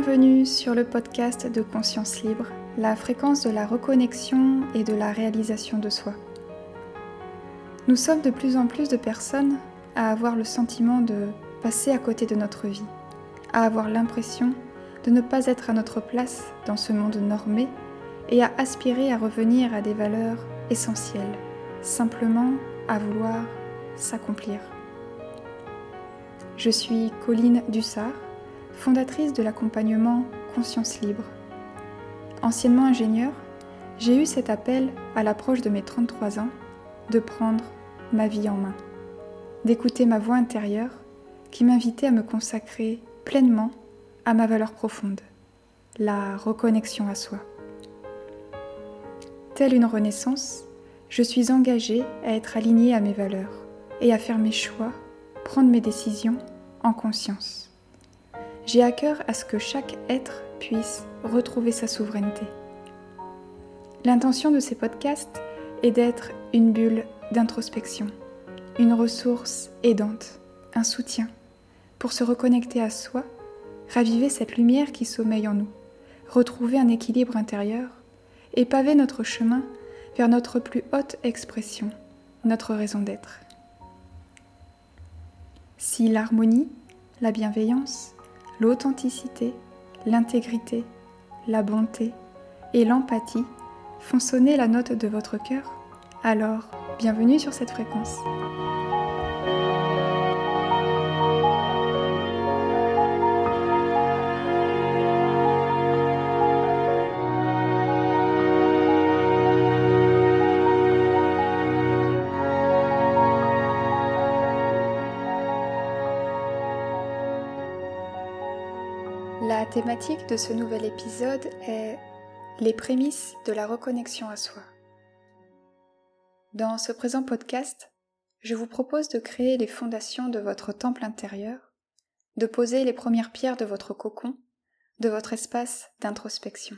Bienvenue sur le podcast de Conscience Libre, la fréquence de la reconnexion et de la réalisation de soi. Nous sommes de plus en plus de personnes à avoir le sentiment de passer à côté de notre vie, à avoir l'impression de ne pas être à notre place dans ce monde normé et à aspirer à revenir à des valeurs essentielles, simplement à vouloir s'accomplir. Je suis Colline Dussard fondatrice de l'accompagnement Conscience Libre. Anciennement ingénieure, j'ai eu cet appel à l'approche de mes 33 ans de prendre ma vie en main, d'écouter ma voix intérieure qui m'invitait à me consacrer pleinement à ma valeur profonde, la reconnexion à soi. Telle une renaissance, je suis engagée à être alignée à mes valeurs et à faire mes choix, prendre mes décisions en conscience j'ai à cœur à ce que chaque être puisse retrouver sa souveraineté. L'intention de ces podcasts est d'être une bulle d'introspection, une ressource aidante, un soutien pour se reconnecter à soi, raviver cette lumière qui sommeille en nous, retrouver un équilibre intérieur et paver notre chemin vers notre plus haute expression, notre raison d'être. Si l'harmonie, la bienveillance, l'authenticité, l'intégrité, la bonté et l'empathie font sonner la note de votre cœur, alors bienvenue sur cette fréquence. Thématique de ce nouvel épisode est les prémices de la reconnexion à soi. Dans ce présent podcast, je vous propose de créer les fondations de votre temple intérieur, de poser les premières pierres de votre cocon, de votre espace d'introspection.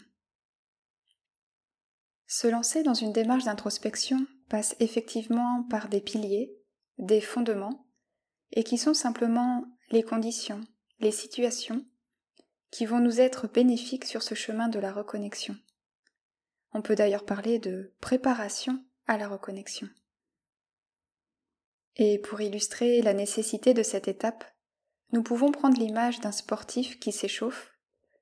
Se lancer dans une démarche d'introspection passe effectivement par des piliers, des fondements, et qui sont simplement les conditions, les situations qui vont nous être bénéfiques sur ce chemin de la reconnexion. On peut d'ailleurs parler de préparation à la reconnexion. Et pour illustrer la nécessité de cette étape, nous pouvons prendre l'image d'un sportif qui s'échauffe,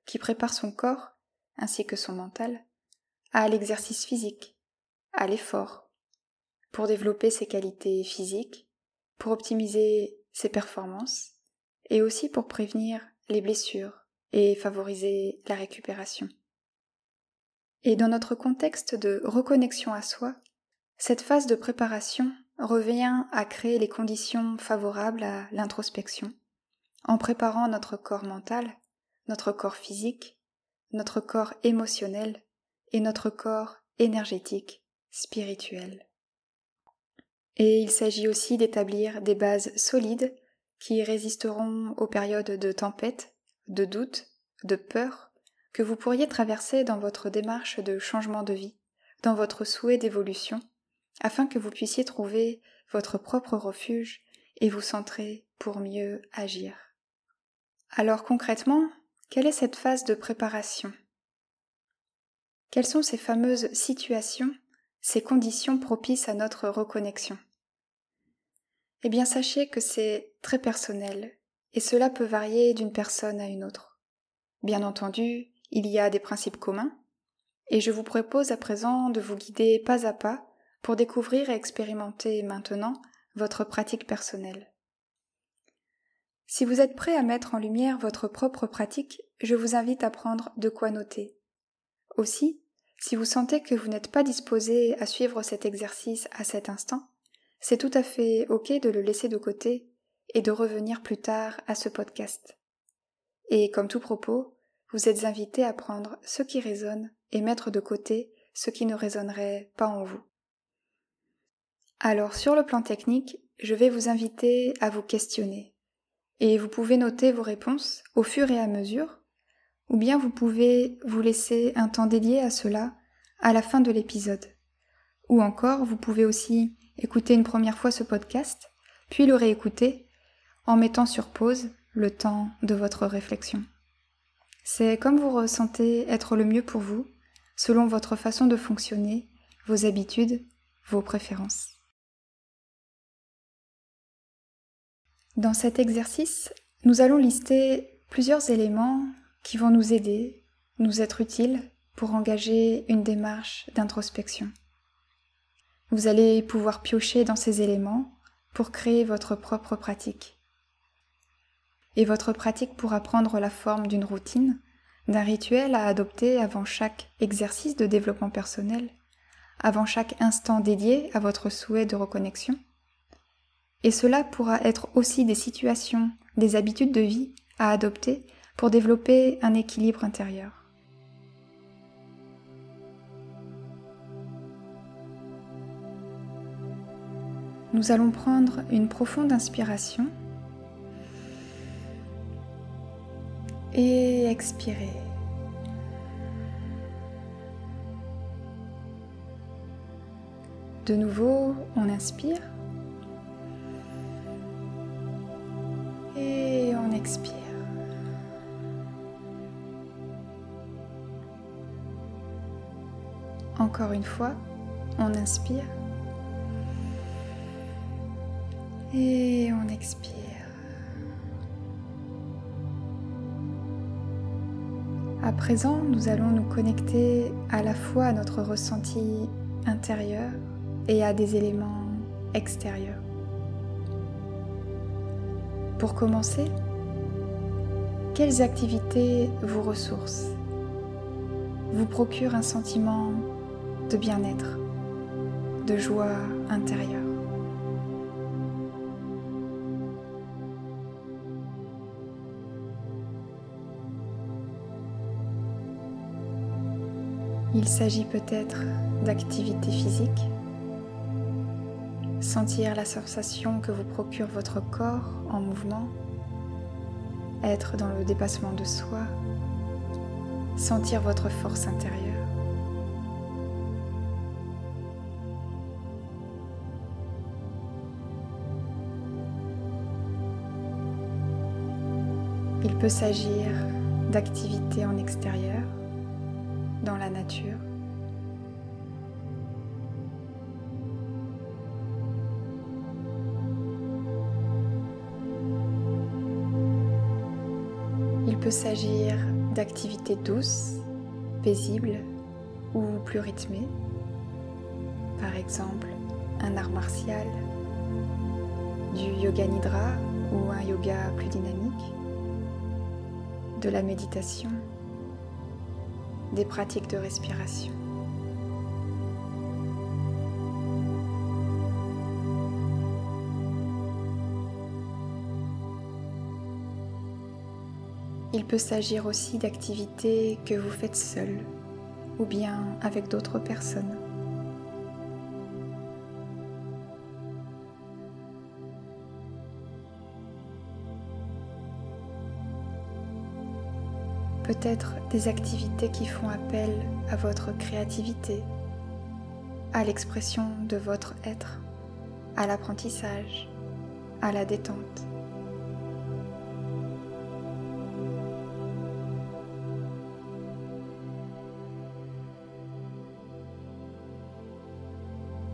qui prépare son corps, ainsi que son mental, à l'exercice physique, à l'effort, pour développer ses qualités physiques, pour optimiser ses performances, et aussi pour prévenir les blessures, et favoriser la récupération. Et dans notre contexte de reconnexion à soi, cette phase de préparation revient à créer les conditions favorables à l'introspection, en préparant notre corps mental, notre corps physique, notre corps émotionnel et notre corps énergétique, spirituel. Et il s'agit aussi d'établir des bases solides qui résisteront aux périodes de tempête de doute, de peur que vous pourriez traverser dans votre démarche de changement de vie, dans votre souhait d'évolution, afin que vous puissiez trouver votre propre refuge et vous centrer pour mieux agir. Alors concrètement, quelle est cette phase de préparation? Quelles sont ces fameuses situations, ces conditions propices à notre reconnexion? Eh bien sachez que c'est très personnel et cela peut varier d'une personne à une autre. Bien entendu, il y a des principes communs, et je vous propose à présent de vous guider pas à pas pour découvrir et expérimenter maintenant votre pratique personnelle. Si vous êtes prêt à mettre en lumière votre propre pratique, je vous invite à prendre de quoi noter. Aussi, si vous sentez que vous n'êtes pas disposé à suivre cet exercice à cet instant, c'est tout à fait ok de le laisser de côté et de revenir plus tard à ce podcast. Et comme tout propos, vous êtes invité à prendre ce qui résonne et mettre de côté ce qui ne résonnerait pas en vous. Alors sur le plan technique, je vais vous inviter à vous questionner. Et vous pouvez noter vos réponses au fur et à mesure, ou bien vous pouvez vous laisser un temps dédié à cela à la fin de l'épisode. Ou encore, vous pouvez aussi écouter une première fois ce podcast, puis le réécouter en mettant sur pause le temps de votre réflexion. C'est comme vous ressentez être le mieux pour vous, selon votre façon de fonctionner, vos habitudes, vos préférences. Dans cet exercice, nous allons lister plusieurs éléments qui vont nous aider, nous être utiles pour engager une démarche d'introspection. Vous allez pouvoir piocher dans ces éléments pour créer votre propre pratique. Et votre pratique pourra prendre la forme d'une routine, d'un rituel à adopter avant chaque exercice de développement personnel, avant chaque instant dédié à votre souhait de reconnexion. Et cela pourra être aussi des situations, des habitudes de vie à adopter pour développer un équilibre intérieur. Nous allons prendre une profonde inspiration et expirer. De nouveau, on inspire et on expire. Encore une fois, on inspire et on expire. À présent, nous allons nous connecter à la fois à notre ressenti intérieur et à des éléments extérieurs. Pour commencer, quelles activités vous ressourcent, vous procurent un sentiment de bien-être, de joie intérieure? Il s'agit peut-être d'activité physique, sentir la sensation que vous procure votre corps en mouvement, être dans le dépassement de soi, sentir votre force intérieure. Il peut s'agir d'activités en extérieur, dans la nature. Il peut s'agir d'activités douces, paisibles ou plus rythmées, par exemple un art martial, du yoga nidra ou un yoga plus dynamique, de la méditation des pratiques de respiration. Il peut s'agir aussi d'activités que vous faites seul ou bien avec d'autres personnes. Peut-être des activités qui font appel à votre créativité, à l'expression de votre être, à l'apprentissage, à la détente.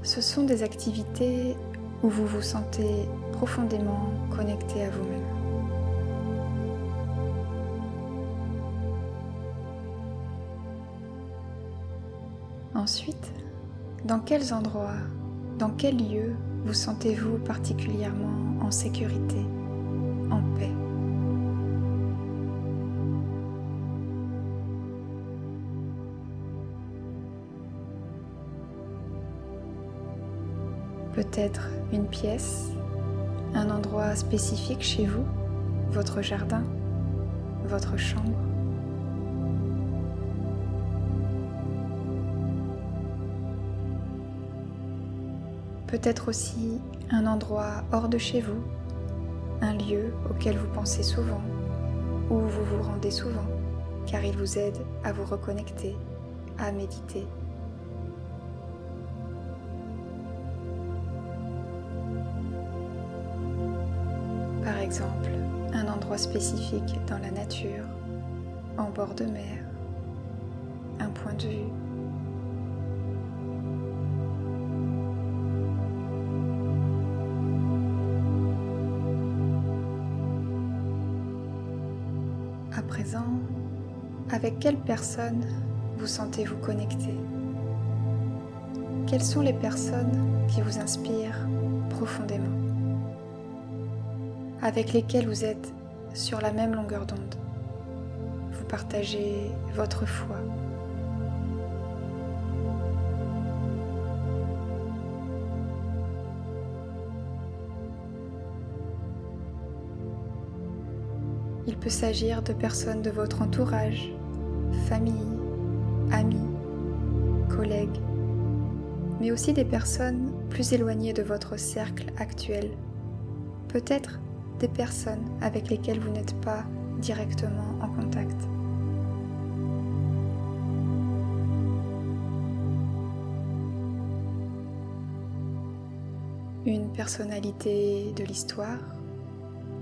Ce sont des activités où vous vous sentez profondément connecté à vous-même. Ensuite, dans quels endroits, dans quels lieux vous sentez-vous particulièrement en sécurité, en paix? Peut-être une pièce, un endroit spécifique chez vous, votre jardin, votre chambre? Peut-être aussi un endroit hors de chez vous, un lieu auquel vous pensez souvent, où vous vous rendez souvent, car il vous aide à vous reconnecter, à méditer. Par exemple, un endroit spécifique dans la nature en bord de mer, un point de vue. Avec quelle personne vous sentez-vous connecté? Quelles sont les personnes qui vous inspirent profondément? Avec lesquelles vous êtes sur la même longueur d'onde? Vous partagez votre foi? Il peut s'agir de personnes de votre entourage, famille, amis, collègues, mais aussi des personnes plus éloignées de votre cercle actuel. Peut-être des personnes avec lesquelles vous n'êtes pas directement en contact. Une personnalité de l'histoire,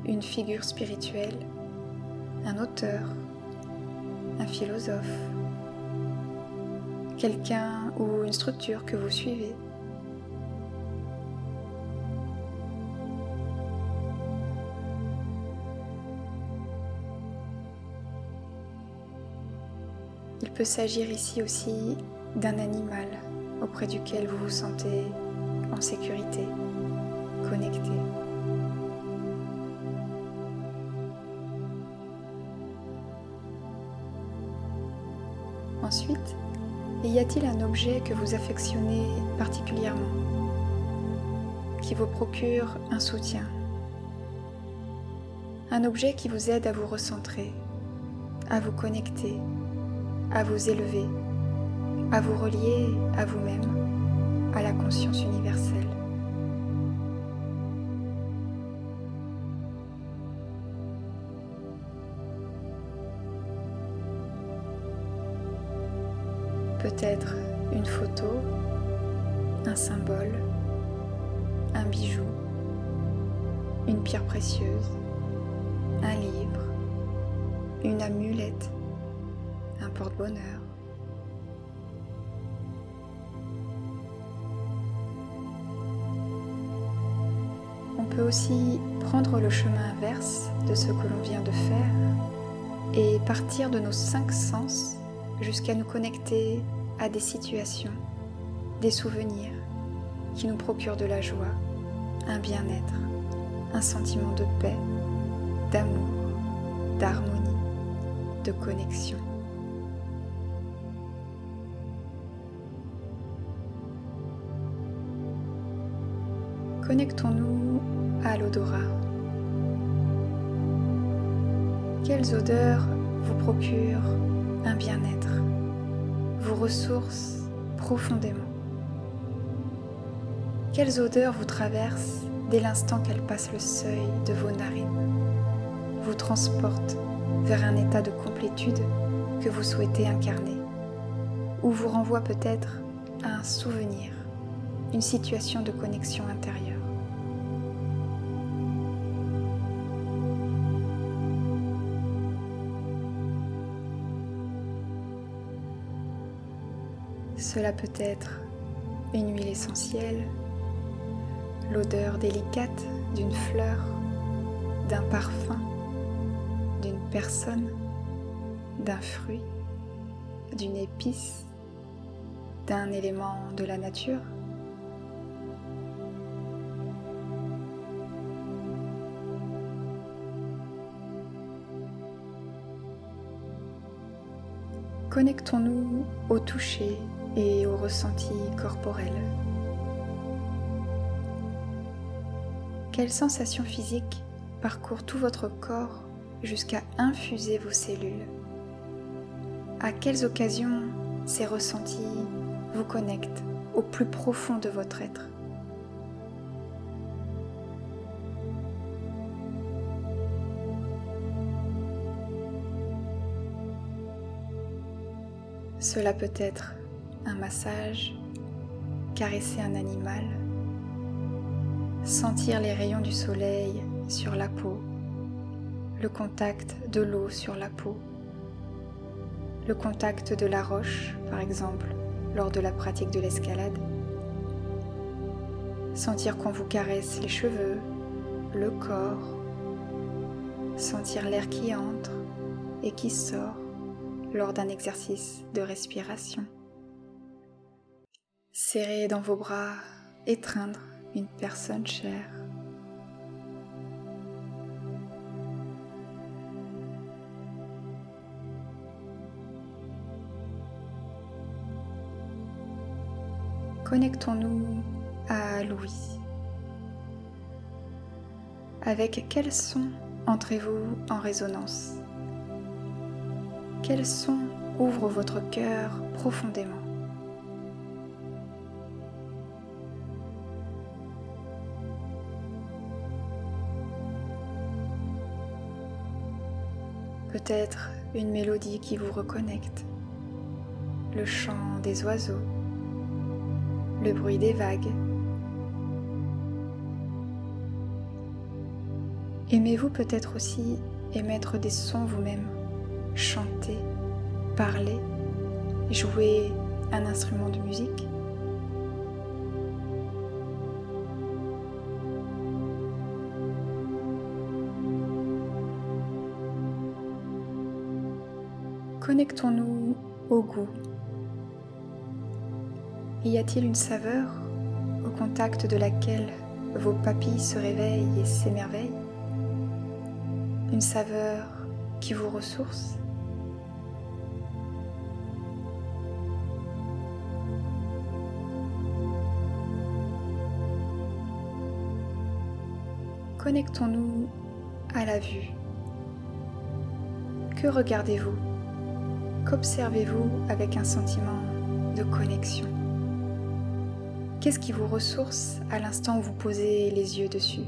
une figure spirituelle, un auteur, un philosophe, quelqu'un ou une structure que vous suivez. Il peut s'agir ici aussi d'un animal auprès duquel vous vous sentez en sécurité, connecté. A-t-il un objet que vous affectionnez particulièrement, qui vous procure un soutien Un objet qui vous aide à vous recentrer, à vous connecter, à vous élever, à vous relier à vous-même, à la conscience universelle? Peut-être une photo, un symbole, un bijou, une pierre précieuse, un livre, une amulette, un porte-bonheur. On peut aussi prendre le chemin inverse de ce que l'on vient de faire et partir de nos cinq sens jusqu'à nous connecter à des situations, des souvenirs qui nous procurent de la joie, un bien-être, un sentiment de paix, d'amour, d'harmonie, de connexion. Connectons-nous à l'odorat. Quelles odeurs vous procurent un bien-être, vous ressourcent profondément. Quelles odeurs vous traversent dès l'instant qu'elles passent le seuil de vos narines, vous transportent vers un état de complétude que vous souhaitez incarner, ou vous renvoient peut-être à un souvenir, une situation de connexion intérieure. Cela peut être une huile essentielle, l'odeur délicate d'une fleur, d'un parfum, d'une personne, d'un fruit, d'une épice, d'un élément de la nature. Connectons-nous au toucher et au ressenti corporel. Quelles sensations physiques parcourent tout votre corps jusqu'à infuser vos cellules? À quelles occasions ces ressentis vous connectent au plus profond de votre être? Cela peut être un massage, caresser un animal, sentir les rayons du soleil sur la peau, le contact de l'eau sur la peau, le contact de la roche, par exemple, lors de la pratique de l'escalade. Sentir qu'on vous caresse les cheveux, le corps. Sentir l'air qui entre et qui sort lors d'un exercice de respiration. Serrer dans vos bras, étreindre une personne chère. Connectons-nous à Louis. Avec quel son entrez-vous en résonance? Quel son ouvre votre cœur profondément? Peut-être une mélodie qui vous reconnecte, le chant des oiseaux, le bruit des vagues. Aimez-vous peut-être aussi émettre des sons vous-même, chanter, parler, jouer un instrument de musique? Connectons-nous au goût. Y a-t-il une saveur au contact de laquelle vos papilles se réveillent et s'émerveillent? Une saveur qui vous ressource? Connectons-nous à la vue. Que regardez-vous? Qu'observez-vous avec un sentiment de connexion? Qu'est-ce qui vous ressource à l'instant où vous posez les yeux dessus?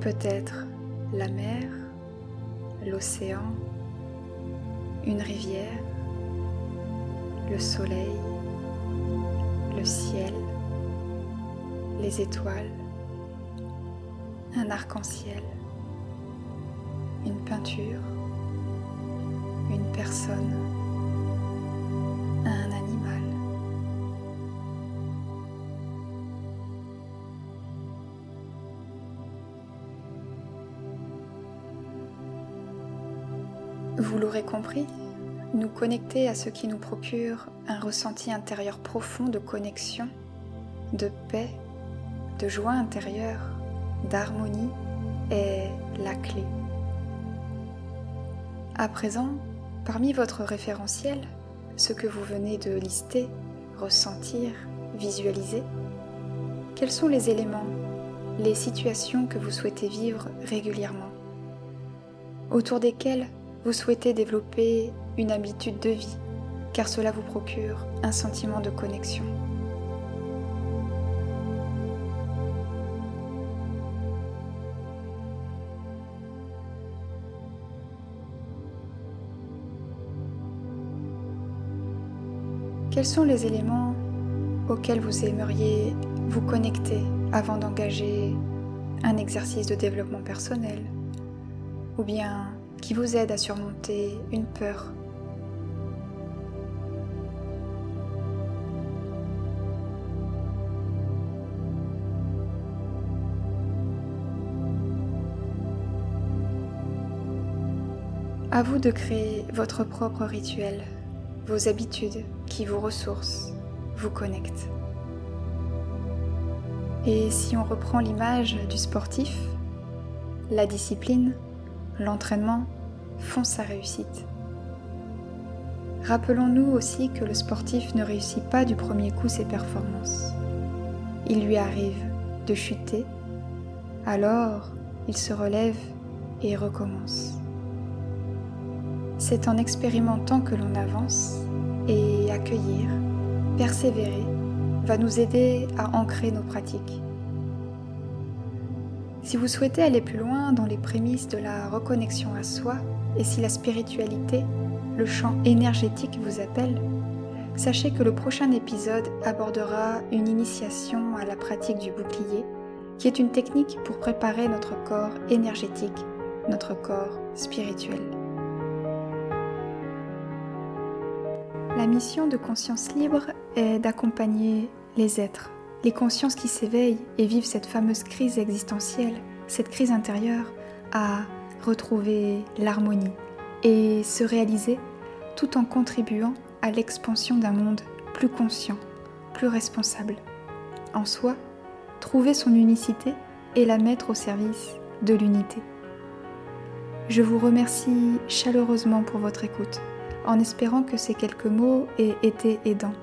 Peut-être la mer, l'océan, une rivière, le soleil, le ciel, les étoiles, un arc-en-ciel une peinture, une personne, un animal. Vous l'aurez compris, nous connecter à ce qui nous procure un ressenti intérieur profond de connexion, de paix, de joie intérieure, d'harmonie est la clé. À présent, parmi votre référentiel, ce que vous venez de lister, ressentir, visualiser, quels sont les éléments, les situations que vous souhaitez vivre régulièrement, autour desquels vous souhaitez développer une habitude de vie, car cela vous procure un sentiment de connexion. Quels sont les éléments auxquels vous aimeriez vous connecter avant d'engager un exercice de développement personnel ou bien qui vous aide à surmonter une peur? À vous de créer votre propre rituel vos habitudes qui vous ressourcent, vous connectent. Et si on reprend l'image du sportif, la discipline, l'entraînement font sa réussite. Rappelons-nous aussi que le sportif ne réussit pas du premier coup ses performances. Il lui arrive de chuter, alors il se relève et recommence. C'est en expérimentant que l'on avance et accueillir, persévérer, va nous aider à ancrer nos pratiques. Si vous souhaitez aller plus loin dans les prémices de la reconnexion à soi et si la spiritualité, le champ énergétique vous appelle, sachez que le prochain épisode abordera une initiation à la pratique du bouclier, qui est une technique pour préparer notre corps énergétique, notre corps spirituel. Mission de conscience libre est d'accompagner les êtres, les consciences qui s'éveillent et vivent cette fameuse crise existentielle, cette crise intérieure, à retrouver l'harmonie et se réaliser tout en contribuant à l'expansion d'un monde plus conscient, plus responsable. En soi, trouver son unicité et la mettre au service de l'unité. Je vous remercie chaleureusement pour votre écoute, en espérant que ces quelques mots aient été aidants.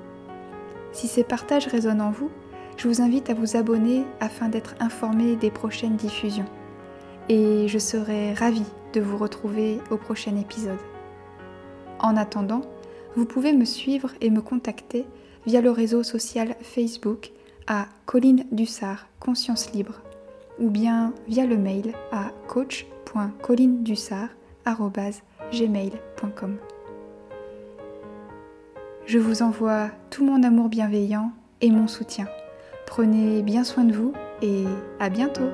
Si ces partages résonnent en vous, je vous invite à vous abonner afin d'être informé des prochaines diffusions. Et je serai ravie de vous retrouver au prochain épisode. En attendant, vous pouvez me suivre et me contacter via le réseau social Facebook à Colline Dussard Conscience Libre ou bien via le mail à coach.collinedussard.gmail.com Je vous envoie tout mon amour bienveillant et mon soutien. Prenez bien soin de vous et à bientôt